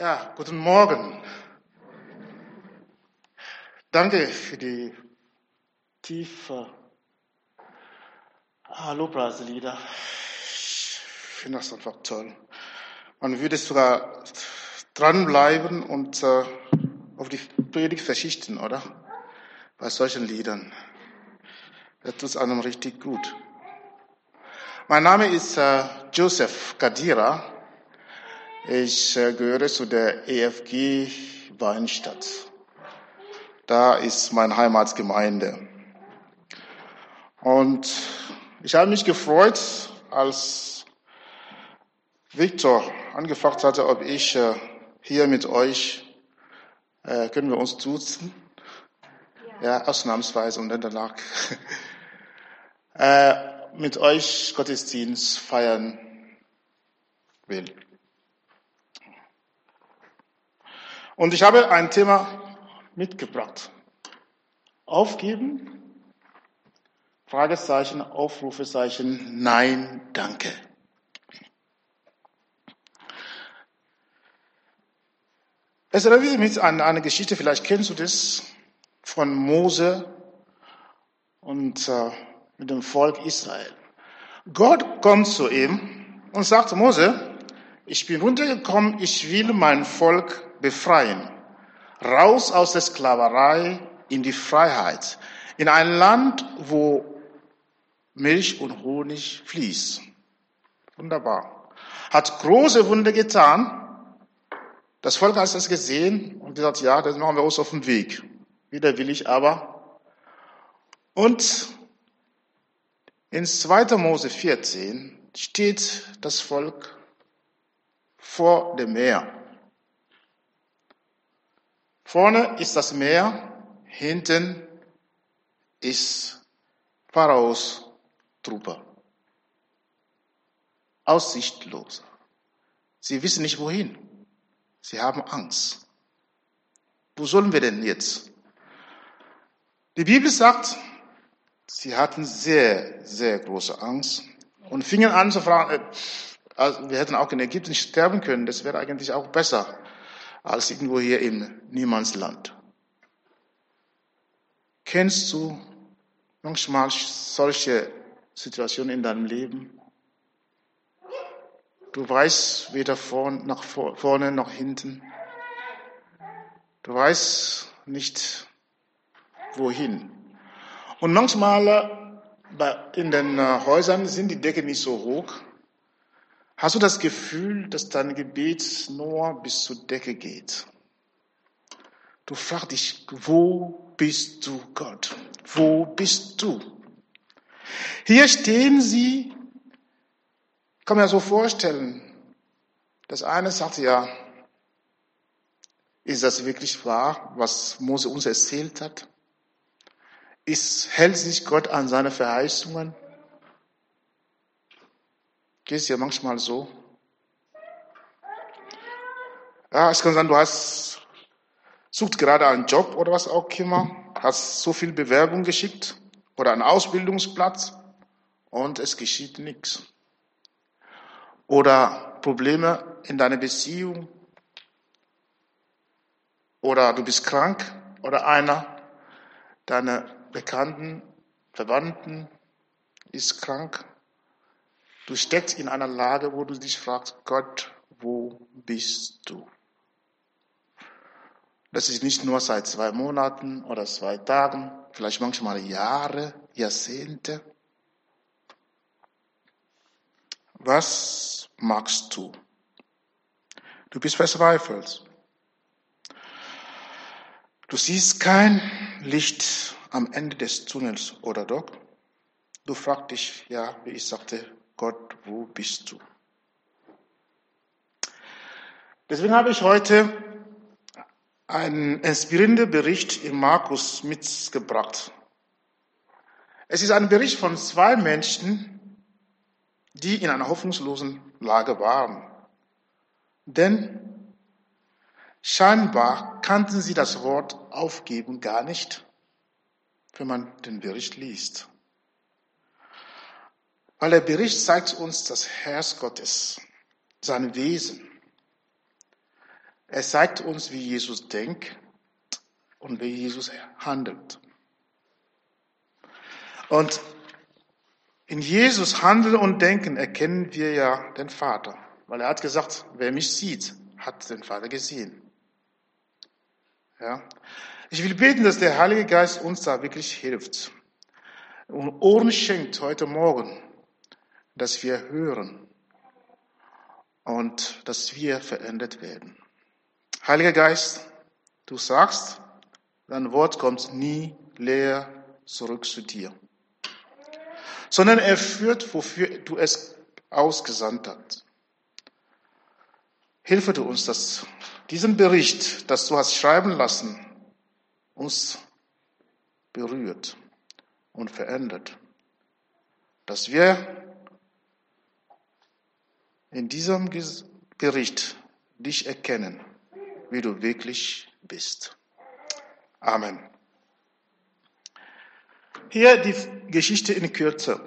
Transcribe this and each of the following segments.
Ja, guten Morgen. Danke für die tiefe Lobpreislieder. Ich finde das einfach toll. Man würde sogar dranbleiben und äh, auf die Predigt verzichten, oder? Bei solchen Liedern. Das tut einem richtig gut. Mein Name ist äh, Joseph Kadira. Ich äh, gehöre zu der EFG Weinstadt. Da ist meine Heimatgemeinde. Und ich habe mich gefreut, als Victor angefragt hatte, ob ich äh, hier mit euch, äh, können wir uns duzen? Ja, ausnahmsweise und dann danach. mit euch Gottesdienst feiern will. Und ich habe ein Thema mitgebracht. Aufgeben? Fragezeichen, Aufrufezeichen, nein, danke. Es erinnert mich an eine Geschichte, vielleicht kennst du das, von Mose und äh, mit dem Volk Israel. Gott kommt zu ihm und sagt, Mose, ich bin runtergekommen, ich will mein Volk befreien. Raus aus der Sklaverei in die Freiheit. In ein Land, wo Milch und Honig fließt. Wunderbar. Hat große Wunder getan. Das Volk hat das gesehen und gesagt, ja, das machen wir uns auf den Weg. Wieder will ich aber. Und in 2. Mose 14 steht das Volk vor dem Meer. Vorne ist das Meer, hinten ist Pharaos Truppe. Aussichtlos. Sie wissen nicht wohin. Sie haben Angst. Wo sollen wir denn jetzt? Die Bibel sagt, Sie hatten sehr, sehr große Angst und fingen an zu fragen, äh, also wir hätten auch in Ägypten sterben können, das wäre eigentlich auch besser als irgendwo hier im Niemandsland. Kennst du manchmal solche Situationen in deinem Leben? Du weißt weder vorn, nach vorne noch hinten. Du weißt nicht wohin. Und manchmal äh, in den äh, Häusern sind die Decken nicht so hoch. Hast du das Gefühl, dass dein Gebet nur bis zur Decke geht? Du fragst dich, wo bist du, Gott? Wo bist du? Hier stehen sie, kann man ja so vorstellen. Das eine sagt ja, ist das wirklich wahr, was Mose uns erzählt hat? Ist, hält sich Gott an seine Verheißungen? Geht es ja manchmal so? Ja, es kann sein, du hast, sucht gerade einen Job oder was auch immer, hast so viel Bewerbung geschickt oder einen Ausbildungsplatz und es geschieht nichts. Oder Probleme in deiner Beziehung oder du bist krank oder einer deiner Bekannten, Verwandten ist krank. Du steckst in einer Lage, wo du dich fragst, Gott, wo bist du? Das ist nicht nur seit zwei Monaten oder zwei Tagen, vielleicht manchmal Jahre, Jahrzehnte. Was magst du? Du bist verzweifelt. Du siehst kein Licht am Ende des Tunnels, oder doch? Du fragst dich, ja, wie ich sagte, Gott, wo bist du? Deswegen habe ich heute einen inspirierenden Bericht in Markus mitgebracht. Es ist ein Bericht von zwei Menschen, die in einer hoffnungslosen Lage waren. Denn scheinbar kannten sie das Wort aufgeben gar nicht wenn man den Bericht liest. Weil der Bericht zeigt uns das Herz Gottes, sein Wesen. Er zeigt uns, wie Jesus denkt und wie Jesus handelt. Und in Jesus Handeln und Denken erkennen wir ja den Vater, weil er hat gesagt, wer mich sieht, hat den Vater gesehen. Ja. Ich will beten, dass der Heilige Geist uns da wirklich hilft und Ohren schenkt heute Morgen, dass wir hören und dass wir verändert werden. Heiliger Geist, du sagst, dein Wort kommt nie leer zurück zu dir sondern er führt, wofür du es ausgesandt hast. Hilfe du uns, dass diesen Bericht, das du hast schreiben lassen, uns berührt und verändert, dass wir in diesem Bericht dich erkennen, wie du wirklich bist. Amen. Hier die Geschichte in Kürze.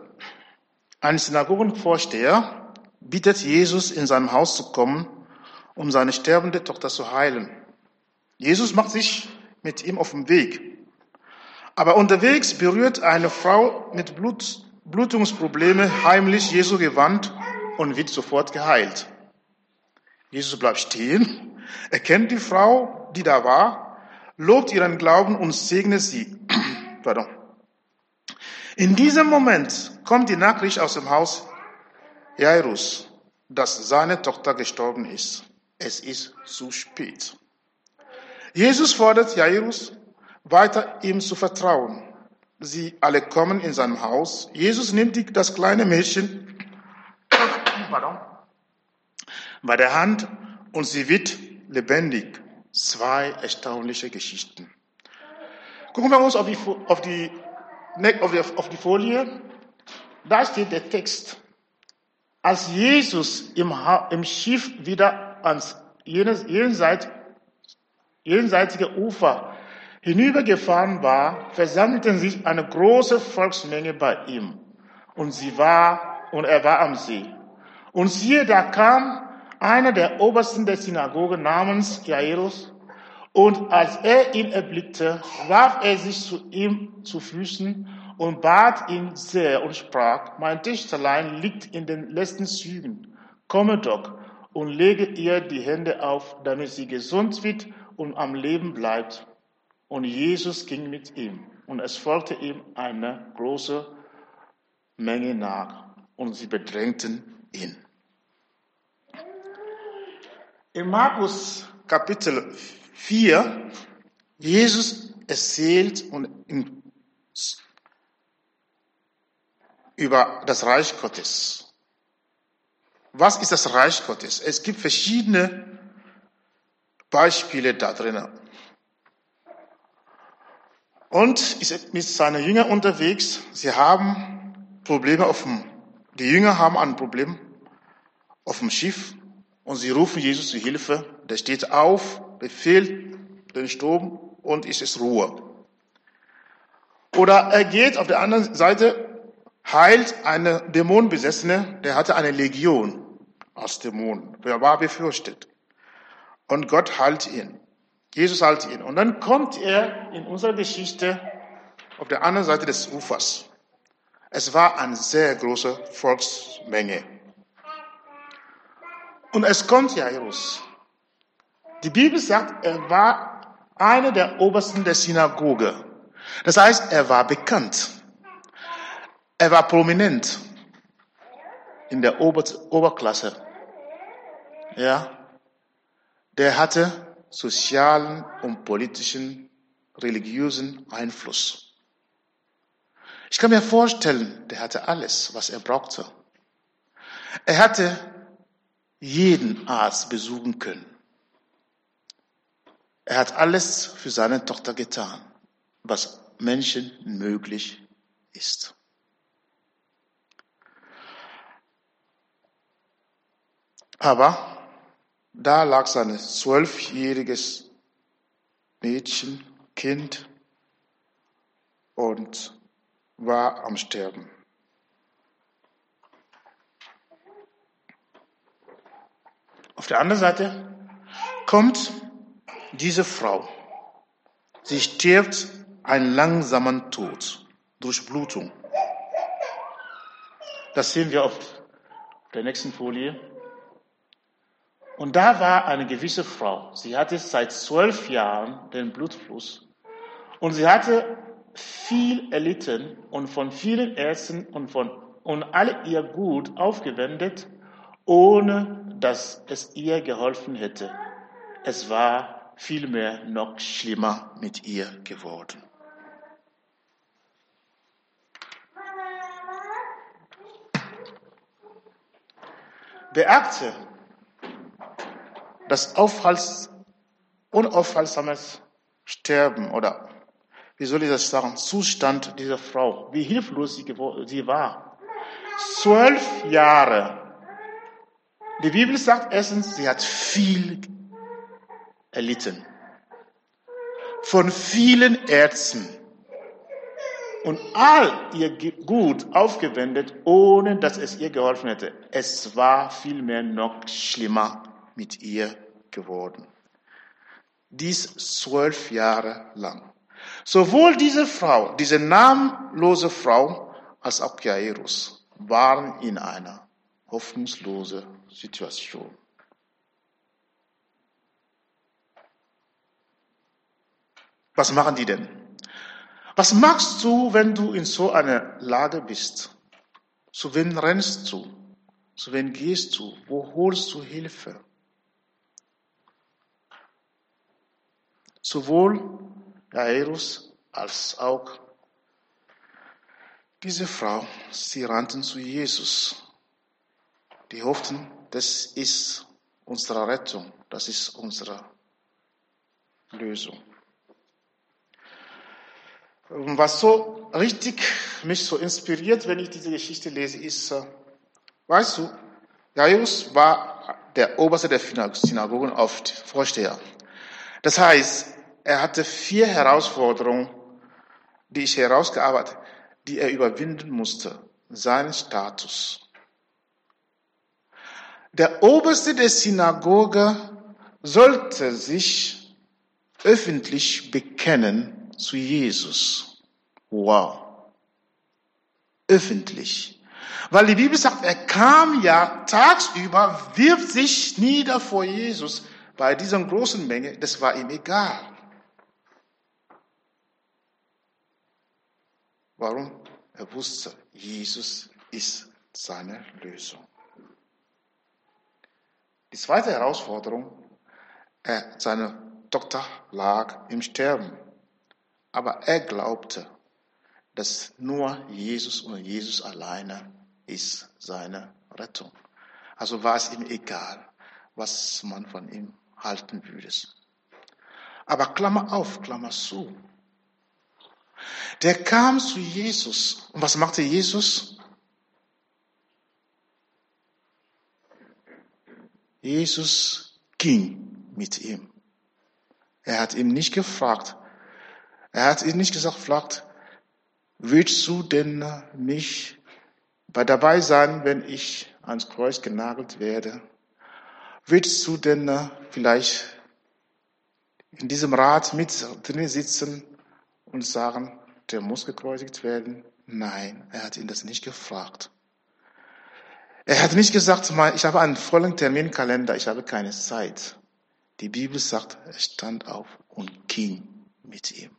Ein Synagogenvorsteher bittet Jesus, in seinem Haus zu kommen, um seine sterbende Tochter zu heilen. Jesus macht sich mit ihm auf den Weg. Aber unterwegs berührt eine Frau mit Blut, Blutungsprobleme heimlich Jesu Gewand und wird sofort geheilt. Jesus bleibt stehen, erkennt die Frau, die da war, lobt ihren Glauben und segnet sie. Pardon. In diesem Moment kommt die Nachricht aus dem Haus Jairus, dass seine Tochter gestorben ist. Es ist zu spät. Jesus fordert Jairus weiter ihm zu vertrauen. Sie alle kommen in sein Haus. Jesus nimmt das kleine Mädchen bei der Hand und sie wird lebendig. Zwei erstaunliche Geschichten. Gucken wir uns auf die, auf die auf die, auf die Folie, da steht der Text. Als Jesus im, im Schiff wieder ans jenseit, jenseitige Ufer hinübergefahren war, versammelten sich eine große Volksmenge bei ihm. Und sie war, und er war am See. Und siehe, da kam einer der Obersten der Synagoge namens Jairus, und als er ihn erblickte, warf er sich zu ihm zu Füßen und bat ihn sehr und sprach, mein Töchterlein liegt in den letzten Zügen. Komme doch und lege ihr die Hände auf, damit sie gesund wird und am Leben bleibt. Und Jesus ging mit ihm. Und es folgte ihm eine große Menge nach. Und sie bedrängten ihn. In Markus Kapitel 4, Jesus erzählt über das Reich Gottes. Was ist das Reich Gottes? Es gibt verschiedene Beispiele da drinnen. Und ist mit seinen Jüngern unterwegs. Sie haben Probleme auf dem, die Jünger haben ein Problem auf dem Schiff und sie rufen Jesus zu Hilfe. Der steht auf, befehlt den Sturm und es ist Ruhe. Oder er geht auf der anderen Seite, heilt eine Dämonenbesessene, der hatte eine Legion aus Dämonen. Der war befürchtet. Und Gott heilt ihn. Jesus heilt ihn. Und dann kommt er in unserer Geschichte auf der anderen Seite des Ufers. Es war eine sehr große Volksmenge. Und es kommt Jairus. Die Bibel sagt, er war einer der Obersten der Synagoge. Das heißt, er war bekannt. Er war prominent in der Ober Oberklasse. Ja. Der hatte sozialen und politischen, religiösen Einfluss. Ich kann mir vorstellen, der hatte alles, was er brauchte. Er hatte jeden Arzt besuchen können. Er hat alles für seine Tochter getan, was Menschen möglich ist. Aber da lag sein zwölfjähriges Mädchen, Kind und war am Sterben. Auf der anderen Seite kommt diese Frau, sie stirbt einen langsamen Tod durch Blutung. Das sehen wir auf der nächsten Folie. Und da war eine gewisse Frau. Sie hatte seit zwölf Jahren den Blutfluss. Und sie hatte viel erlitten und von vielen Ärzten und von und alle ihr Gut aufgewendet, ohne dass es ihr geholfen hätte. Es war vielmehr noch schlimmer mit ihr geworden. Beachte das Auffalls, unaufhaltsames Sterben oder wie soll ich das sagen, Zustand dieser Frau, wie hilflos sie, sie war. Zwölf Jahre. Die Bibel sagt erstens, sie hat viel erlitten. Von vielen Ärzten. Und all ihr Gut aufgewendet, ohne dass es ihr geholfen hätte. Es war vielmehr noch schlimmer mit ihr geworden. Dies zwölf Jahre lang. Sowohl diese Frau, diese namenlose Frau, als auch Jairus waren in einer hoffnungslosen Situation. Was machen die denn? Was machst du, wenn du in so einer Lage bist? Zu wem rennst du? Zu wem gehst du? Wo holst du Hilfe? Sowohl Jairus als auch diese Frau, sie rannten zu Jesus. Die hofften, das ist unsere Rettung, das ist unsere Lösung. Was so richtig mich so inspiriert, wenn ich diese Geschichte lese, ist, äh, weißt du, Jairus war der Oberste der Synagogen oft Vorsteher. Das heißt, er hatte vier Herausforderungen, die ich herausgearbeitet, die er überwinden musste. Seinen Status. Der Oberste der Synagoge sollte sich öffentlich bekennen zu Jesus. Wow. Öffentlich. Weil die Bibel sagt, er kam ja tagsüber, wirft sich nieder vor Jesus. Bei dieser großen Menge, das war ihm egal. Warum? Er wusste, Jesus ist seine Lösung. Die zweite Herausforderung, er, seine Tochter lag im Sterben. Aber er glaubte, dass nur Jesus und Jesus alleine ist seine Rettung. Also war es ihm egal, was man von ihm halten würde. Aber Klammer auf, Klammer zu. Der kam zu Jesus. Und was machte Jesus? Jesus ging mit ihm. Er hat ihm nicht gefragt. Er hat ihm nicht gesagt, fragt, willst du denn mich bei dabei sein, wenn ich ans Kreuz genagelt werde? Willst du denn vielleicht in diesem Rat mit drin sitzen und sagen, der muss gekreuzigt werden? Nein, er hat ihn das nicht gefragt. Er hat nicht gesagt, ich habe einen vollen Terminkalender, ich habe keine Zeit. Die Bibel sagt, er stand auf und ging mit ihm.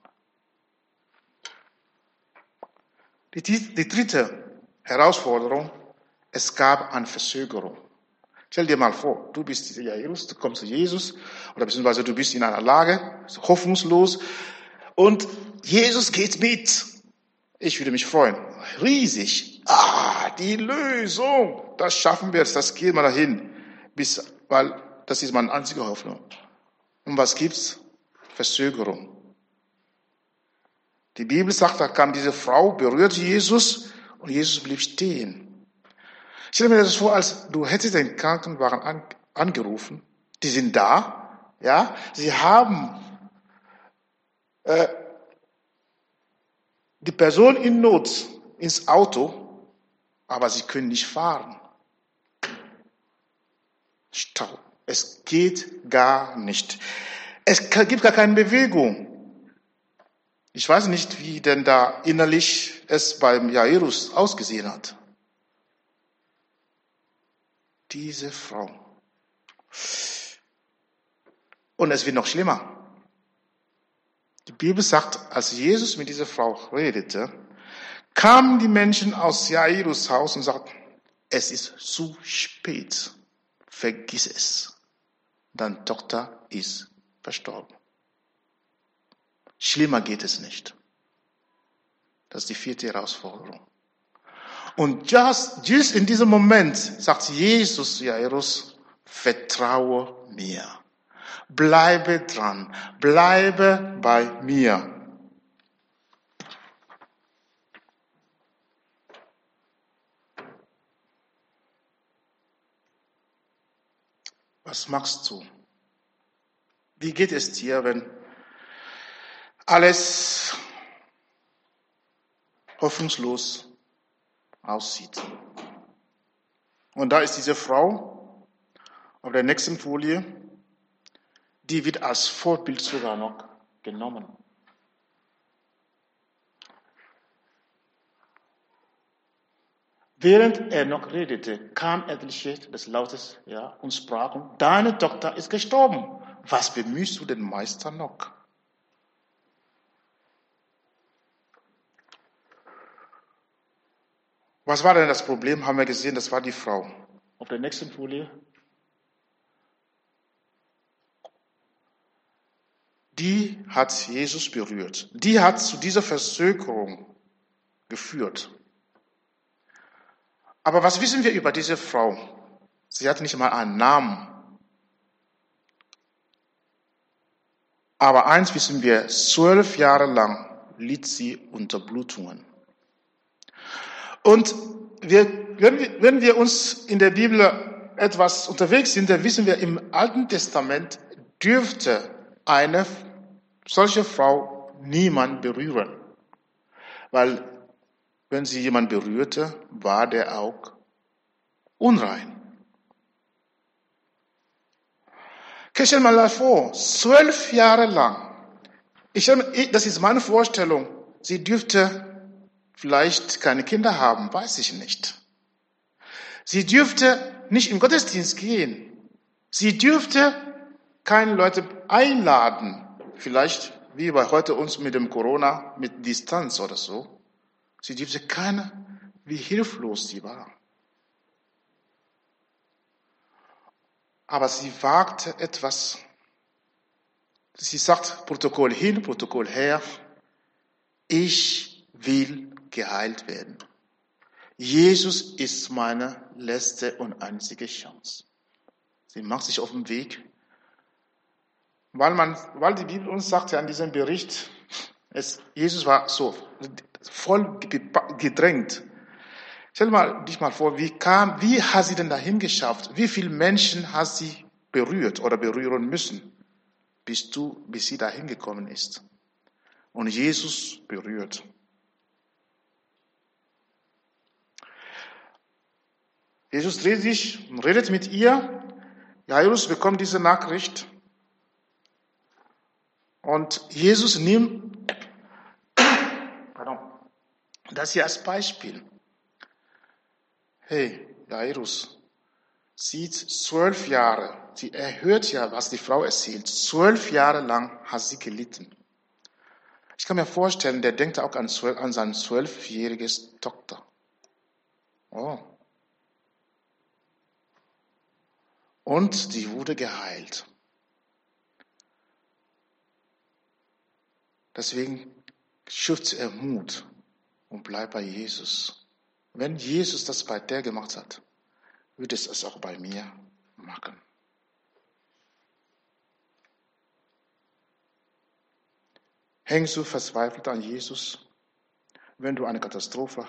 Die, dritte Herausforderung, es gab eine Verzögerung. Stell dir mal vor, du bist Jairus, du kommst zu Jesus, oder beziehungsweise du bist in einer Lage, hoffnungslos, und Jesus geht mit. Ich würde mich freuen. Riesig. Ah, die Lösung. Das schaffen wir jetzt. Das gehen wir dahin. Bis, weil das ist meine einzige Hoffnung. Und was gibt's? Verzögerung. Die Bibel sagt, da kam diese Frau, berührte Jesus und Jesus blieb stehen. Stell mir das vor, als du hättest den Krankenwagen angerufen. Die sind da, ja. Sie haben äh, die Person in Not ins Auto, aber sie können nicht fahren. Stau. Es geht gar nicht. Es gibt gar keine Bewegung. Ich weiß nicht, wie denn da innerlich es beim Jairus ausgesehen hat. Diese Frau. Und es wird noch schlimmer. Die Bibel sagt, als Jesus mit dieser Frau redete, kamen die Menschen aus Jairus Haus und sagten, es ist zu spät, vergiss es. Deine Tochter ist verstorben. Schlimmer geht es nicht. Das ist die vierte Herausforderung. Und just, just in diesem Moment sagt Jesus Jairus, vertraue mir. Bleibe dran. Bleibe bei mir. Was machst du? Wie geht es dir, wenn alles hoffnungslos aussieht? Und da ist diese Frau auf der nächsten Folie, die wird als Vorbild sogar noch genommen. Während er noch redete, kam etliche des Lautes ja, und sprachen, deine Tochter ist gestorben. Was bemühst du den Meister noch? Was war denn das Problem? Haben wir gesehen, das war die Frau. Auf der nächsten Folie. Die hat Jesus berührt. Die hat zu dieser Versökerung geführt. Aber was wissen wir über diese Frau? Sie hatte nicht mal einen Namen. Aber eins wissen wir, zwölf Jahre lang litt sie unter Blutungen. Und wir, wenn, wir, wenn wir uns in der Bibel etwas unterwegs sind, dann wissen wir, im Alten Testament dürfte eine solche Frau niemand berühren. Weil wenn sie jemand berührte, war der auch unrein. Stell mal vor, zwölf Jahre lang. Ich, das ist meine Vorstellung. Sie dürfte vielleicht keine Kinder haben, weiß ich nicht. Sie dürfte nicht im Gottesdienst gehen. Sie dürfte keine Leute einladen. Vielleicht wie bei heute uns mit dem Corona, mit Distanz oder so. Sie dürfte keine, wie hilflos sie war. Aber sie wagte etwas. Sie sagt Protokoll hin, Protokoll her. Ich will geheilt werden. Jesus ist meine letzte und einzige Chance. Sie macht sich auf den Weg, weil, man, weil die Bibel uns sagt ja an diesem Bericht, es, Jesus war so voll gedrängt. Stell mal, dich mal vor, wie kam, wie hat sie denn dahin geschafft? Wie viele Menschen hat sie berührt oder berühren müssen, bis du, bis sie dahin gekommen ist? Und Jesus berührt. Jesus dreht sich und redet mit ihr. Jairus bekommt diese Nachricht. Und Jesus nimmt das hier als Beispiel. Hey, Jairus, sieht zwölf Jahre, sie, er hört ja, was die Frau erzählt, zwölf Jahre lang hat sie gelitten. Ich kann mir vorstellen, der denkt auch an, an sein zwölfjähriges Tochter. Oh. Und die wurde geheilt. Deswegen schützt er Mut und bleib bei Jesus. Wenn Jesus das bei der gemacht hat, wird es es auch bei mir machen. Hängst du verzweifelt an Jesus, wenn du eine Katastrophe,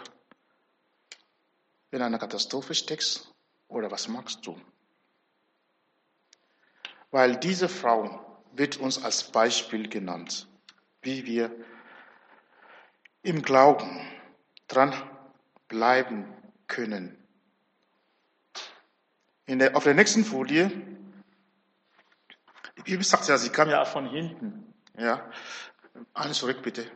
in einer Katastrophe steckst, oder was machst du? Weil diese Frau wird uns als Beispiel genannt, wie wir im Glauben dran bleiben können. Der, auf der nächsten Folie, Bibel sagt ja, sie kam ja von hinten. Ja. Eine zurück, bitte.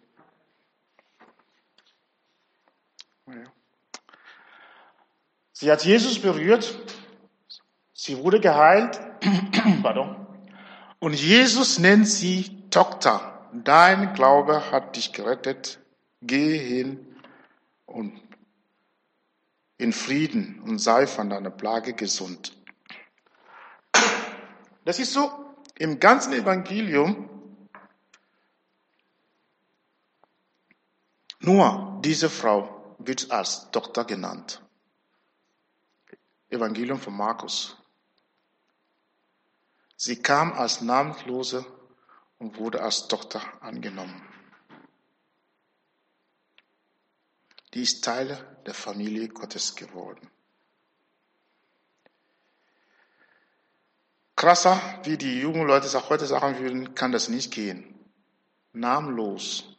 Sie hat Jesus berührt. Sie wurde geheilt. Pardon. Und Jesus nennt sie Tochter. Dein Glaube hat dich gerettet. Geh hin und in Frieden und sei von deiner Plage gesund. Das ist so im ganzen Evangelium nur diese Frau wird als Tochter genannt. Evangelium von Markus. Sie kam als Namenlose und wurde als Tochter angenommen. Die ist Teil der Familie Gottes geworden. Krasser, wie die jungen Leute es auch heute sagen würden, kann das nicht gehen. Namenlos.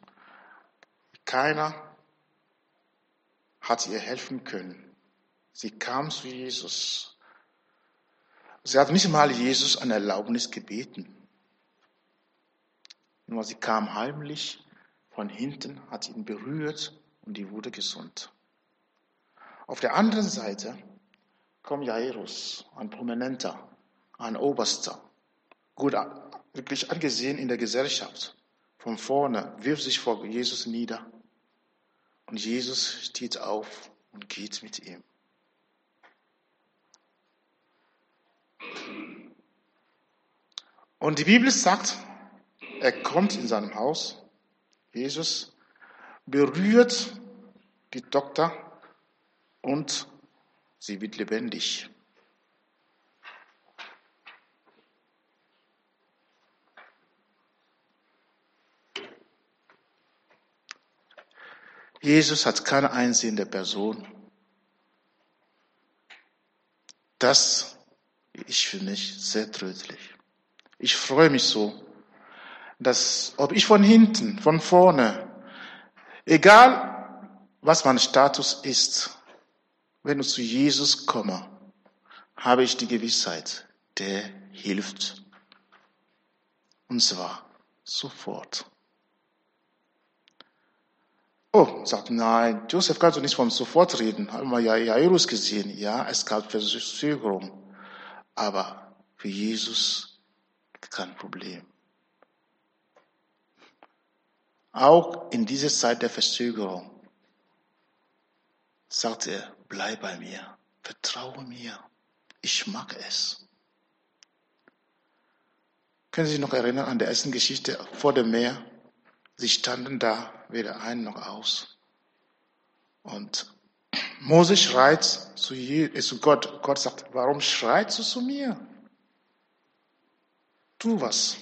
Keiner hat ihr helfen können. Sie kam zu Jesus. Sie hat nicht mal Jesus an Erlaubnis gebeten. Nur sie kam heimlich von hinten, hat ihn berührt und die wurde gesund. Auf der anderen Seite kommt Jairus, ein Prominenter, ein Oberster, gut wirklich angesehen in der Gesellschaft. Von vorne wirft sich vor Jesus nieder und Jesus steht auf und geht mit ihm. Und die Bibel sagt, er kommt in seinem Haus, Jesus berührt die Tochter und sie wird lebendig. Jesus hat keine einsehende Person. Das ist für mich sehr tröstlich. Ich freue mich so, dass ob ich von hinten, von vorne, egal was mein Status ist, wenn ich zu Jesus komme, habe ich die Gewissheit, der hilft. Und zwar sofort. Oh, sagt, nein, Joseph kannst du nicht von sofort reden. Haben wir ja Jairus gesehen. Ja, es gab Verzögerung. Aber für Jesus kein Problem. Auch in dieser Zeit der Verzögerung sagt er, bleib bei mir, vertraue mir, ich mag es. Können Sie sich noch erinnern an der ersten Geschichte vor dem Meer? Sie standen da weder ein noch aus. Und Mose schreit zu, zu Gott. Gott sagt, warum schreit du zu mir? Tu was.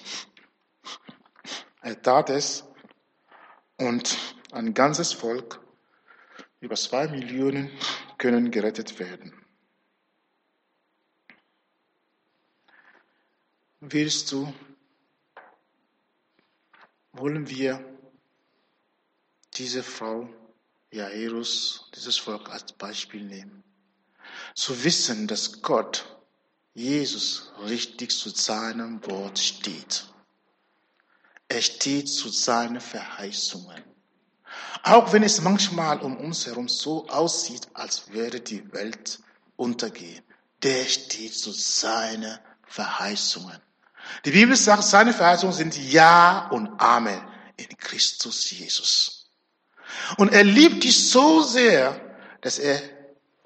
Er tat es und ein ganzes Volk, über zwei Millionen, können gerettet werden. Willst du wollen wir diese Frau Jairus, dieses Volk als Beispiel nehmen. Zu wissen, dass Gott, Jesus, richtig zu seinem Wort steht. Er steht zu seinen Verheißungen. Auch wenn es manchmal um uns herum so aussieht, als würde die Welt untergehen. Der steht zu seinen Verheißungen. Die Bibel sagt, seine Verheißungen sind Ja und Amen in Christus Jesus. Und er liebt dich so sehr, dass er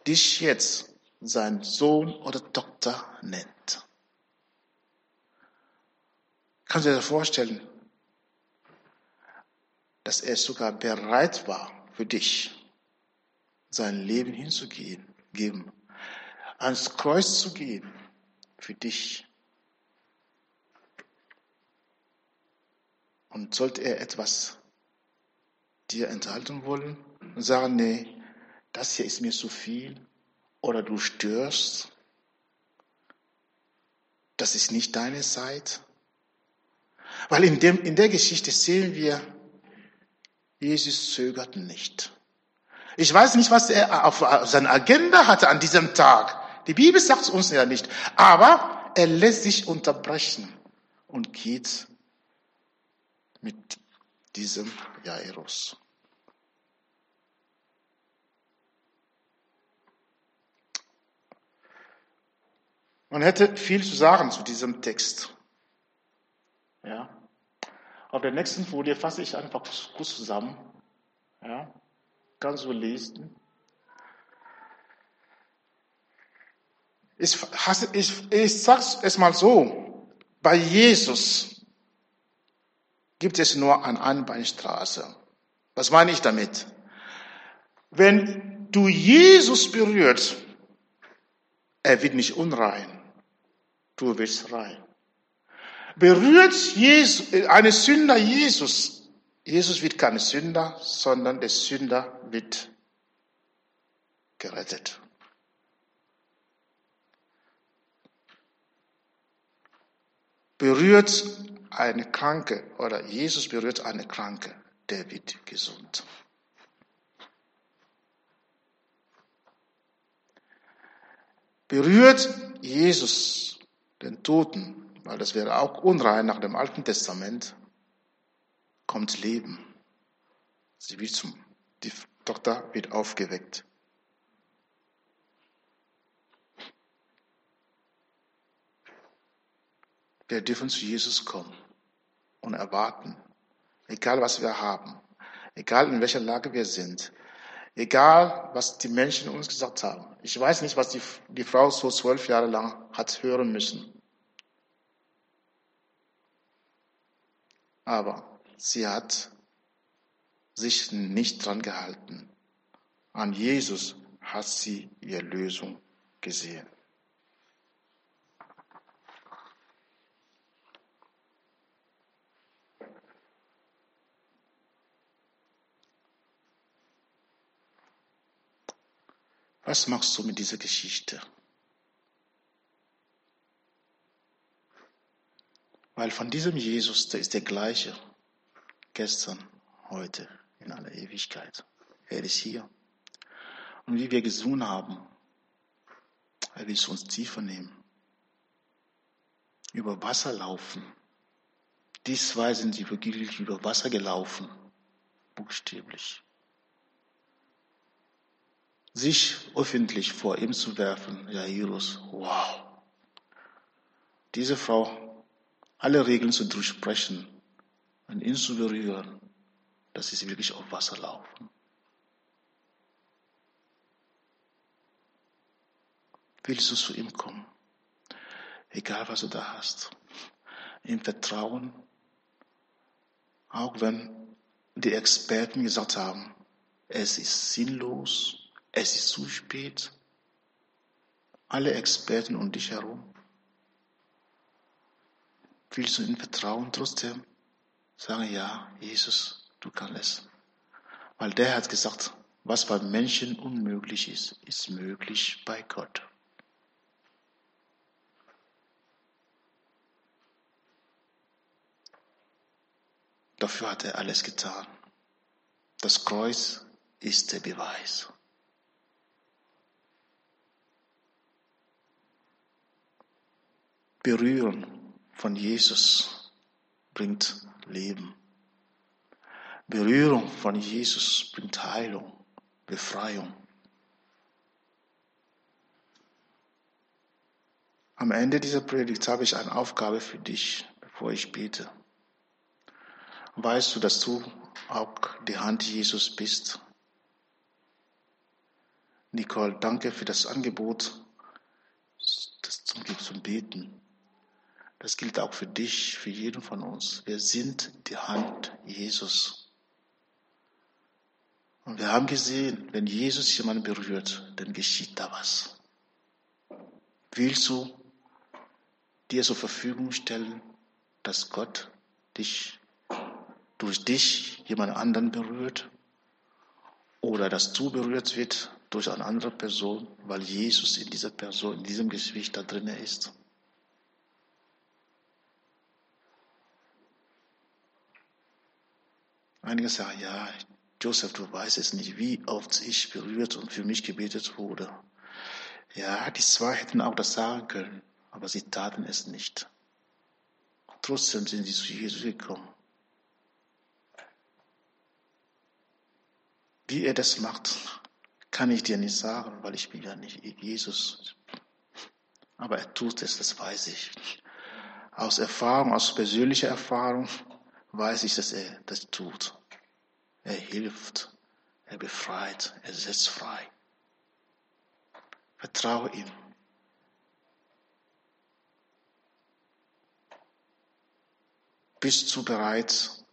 dich jetzt sein Sohn oder Tochter nennt. Kannst du dir vorstellen, dass er sogar bereit war für dich, sein Leben hinzugeben, ans Kreuz zu gehen für dich. Und sollte er etwas dir enthalten wollen und sagen, nee, das hier ist mir zu viel oder du störst, das ist nicht deine Zeit. Weil in, dem, in der Geschichte sehen wir, Jesus zögert nicht. Ich weiß nicht, was er auf seiner Agenda hatte an diesem Tag. Die Bibel sagt es uns ja nicht. Aber er lässt sich unterbrechen und geht mit diesem Jairus. Man hätte viel zu sagen zu diesem Text. Ja. Auf der nächsten Folie fasse ich einfach kurz zusammen. Ja. Kannst du lesen. Ich, ich, ich sag's es mal so. Bei Jesus gibt es nur eine Einbahnstraße. Was meine ich damit? Wenn du Jesus berührt, er wird nicht unrein du wirst rein. Berührt Jesus, eine Sünder Jesus, Jesus wird kein Sünder, sondern der Sünder wird gerettet. Berührt eine Kranke oder Jesus berührt eine Kranke, der wird gesund. Berührt Jesus den Toten, weil das wäre auch unrein nach dem Alten Testament, kommt Leben. Sie wird zum, die Tochter wird aufgeweckt. Wir dürfen zu Jesus kommen und erwarten, egal was wir haben, egal in welcher Lage wir sind, egal was die Menschen uns gesagt haben. Ich weiß nicht, was die, die Frau so zwölf Jahre lang hat hören müssen. Aber sie hat sich nicht dran gehalten. An Jesus hat sie ihre Lösung gesehen. Was machst du mit dieser Geschichte? Weil von diesem Jesus, der ist der gleiche, gestern, heute, in aller Ewigkeit. Er ist hier. Und wie wir gesungen haben, er will uns tiefer nehmen. Über Wasser laufen. Dies zwei sind sie wirklich über Wasser gelaufen, buchstäblich. Sich öffentlich vor ihm zu werfen, Jairus, wow. Diese Frau alle Regeln zu durchbrechen und ihn zu berühren, dass sie wirklich auf Wasser laufen. Willst du zu ihm kommen? Egal was du da hast. Im Vertrauen, auch wenn die Experten gesagt haben, es ist sinnlos, es ist zu spät. Alle Experten um dich herum Willst du ihm vertrauen trotzdem? Sagen, ja, Jesus, du kannst es. Weil der hat gesagt, was bei Menschen unmöglich ist, ist möglich bei Gott. Dafür hat er alles getan. Das Kreuz ist der Beweis. Berühren von Jesus bringt Leben. Berührung von Jesus bringt Heilung, Befreiung. Am Ende dieser Predigt habe ich eine Aufgabe für dich, bevor ich bete. Weißt du, dass du auch die Hand Jesus bist? Nicole, danke für das Angebot, das zum, zum Beten. Das gilt auch für dich, für jeden von uns. Wir sind die Hand Jesus. Und wir haben gesehen, wenn Jesus jemanden berührt, dann geschieht da was. Willst du dir zur Verfügung stellen, dass Gott dich durch dich jemand anderen berührt? Oder dass du berührt wird durch eine andere Person, weil Jesus in dieser Person, in diesem Gewicht da drin ist? Einige sagen, ja, Joseph, du weißt es nicht, wie oft ich berührt und für mich gebetet wurde. Ja, die zwei hätten auch das sagen können, aber sie taten es nicht. trotzdem sind sie zu Jesus gekommen. Wie er das macht, kann ich dir nicht sagen, weil ich bin ja nicht Jesus. Aber er tut es, das weiß ich. Aus Erfahrung, aus persönlicher Erfahrung weiß ich, dass er das tut. Er hilft, er befreit, er setzt frei. Vertraue ihm. Bist du bereit,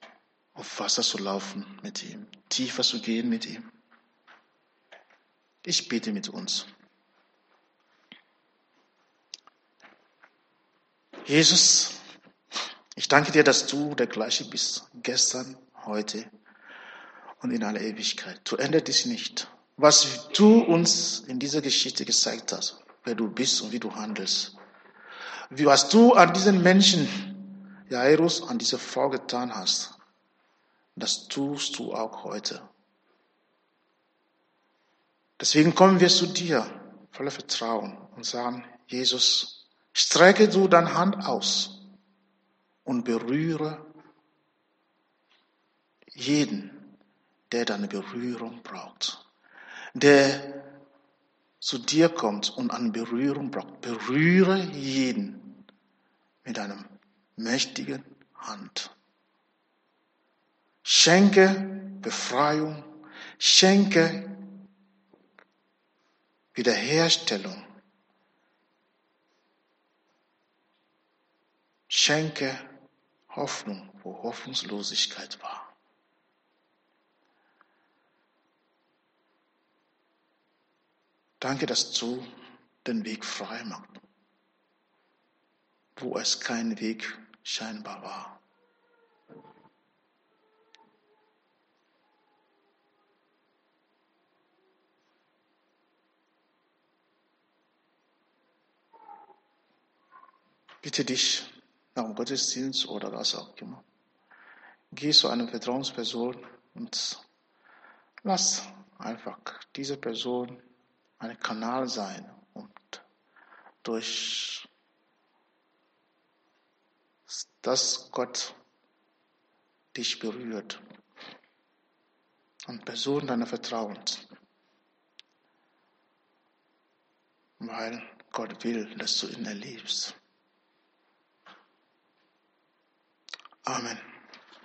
auf Wasser zu laufen mit ihm, tiefer zu gehen mit ihm? Ich bete mit uns. Jesus, ich danke dir, dass du der gleiche bist, gestern, heute und in aller Ewigkeit. Du änderst dich nicht. Was du uns in dieser Geschichte gezeigt hast, wer du bist und wie du handelst. Wie was du an diesen Menschen Jairus an dieser Frau getan hast, das tust du auch heute. Deswegen kommen wir zu dir voller Vertrauen und sagen, Jesus, strecke du deine Hand aus und berühre jeden, der deine Berührung braucht, der zu dir kommt und eine Berührung braucht. Berühre jeden mit einem mächtigen Hand. Schenke Befreiung, schenke Wiederherstellung, schenke Hoffnung, wo Hoffnungslosigkeit war. Danke, dass du den Weg frei machst, wo es keinen Weg scheinbar war. Bitte dich nach dem Gottesdienst oder was auch immer. Geh zu einer Vertrauensperson und lass einfach diese Person ein Kanal sein und durch dass Gott dich berührt und Person deiner Vertrauens. Weil Gott will, dass du ihn erlebst. Amen.